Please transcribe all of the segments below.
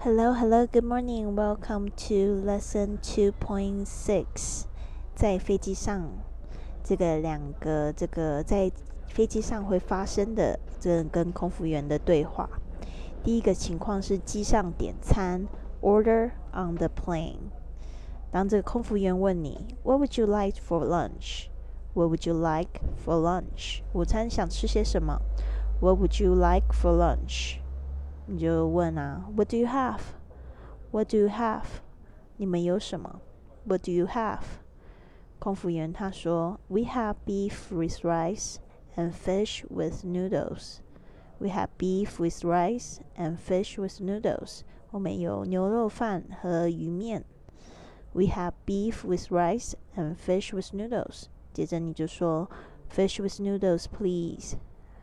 Hello, hello, good morning. Welcome to lesson two point six。在飞机上，这个两个这个在飞机上会发生的这跟空服员的对话。第一个情况是机上点餐，order on the plane。当这个空服员问你，What would you like for lunch? What would you like for lunch? 午餐想吃些什么？What would you like for lunch? 你就问啊，What do you have? What do you have? 你们有什么？What do you have? 空服员他说，We have beef with rice and fish with noodles. We have beef with rice and fish with noodles. 我们有牛肉饭和鱼面。We have beef with rice and fish with noodles. 接着你就说，Fish with noodles, please.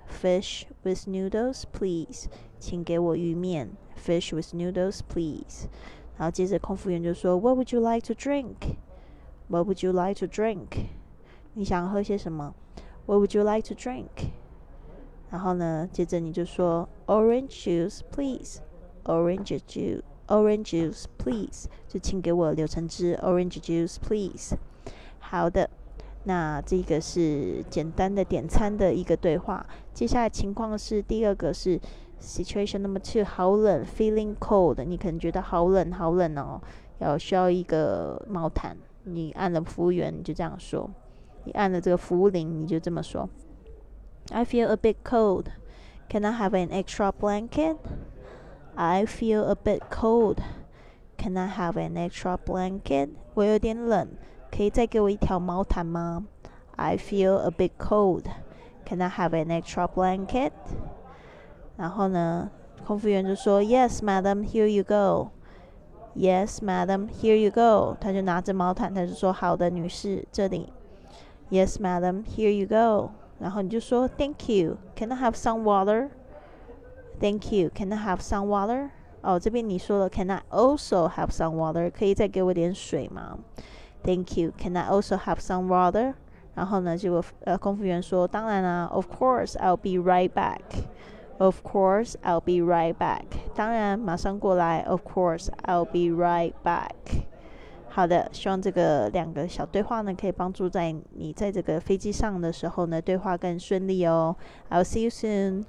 Fish with noodles, please. 请给我鱼面，Fish with noodles, please. 然后接着空服员就说，What would you like to drink? What would you like to drink? 你想喝些什么？What would you like to drink? 然后呢，接着你就说，Orange juice, please. Orange juice, orange juice, please. 就请给我柳橙汁，Orange juice, please. 好的。那这个是简单的点餐的一个对话。 接下来情况是第二个是 situation number two，好冷，feeling cold，你可能觉得好冷好冷哦，要需要一个毛毯。你按了服务员，你就这样说；你按了这个服务铃，你就这么说：I feel a bit cold. Can I have an extra blanket? I feel a bit cold. Can I have an extra blanket? 我有点冷。可以再给我一条毛毯吗？I feel a bit cold. Can I have an extra blanket? 然后呢，空服员就说：“Yes, madam. Here you go. Yes, madam. Here you go.” 他就拿着毛毯，他就说：“好的，女士，这里。”Yes, madam. Here you go. 然后你就说：“Thank you. Can I have some water? Thank you. Can I have some water?” 哦，这边你说了，Can I also have some water？可以再给我点水吗？Thank you. Can I also have some water? 然后呢，结果呃，空服员说：“当然啦，Of course, I'll be right back. Of course, I'll be right back. 当然，马上过来。Of course, I'll be right back. 好的，希望这个两个小对话呢，可以帮助在你在这个飞机上的时候呢，对话更顺利哦。I'll see you soon.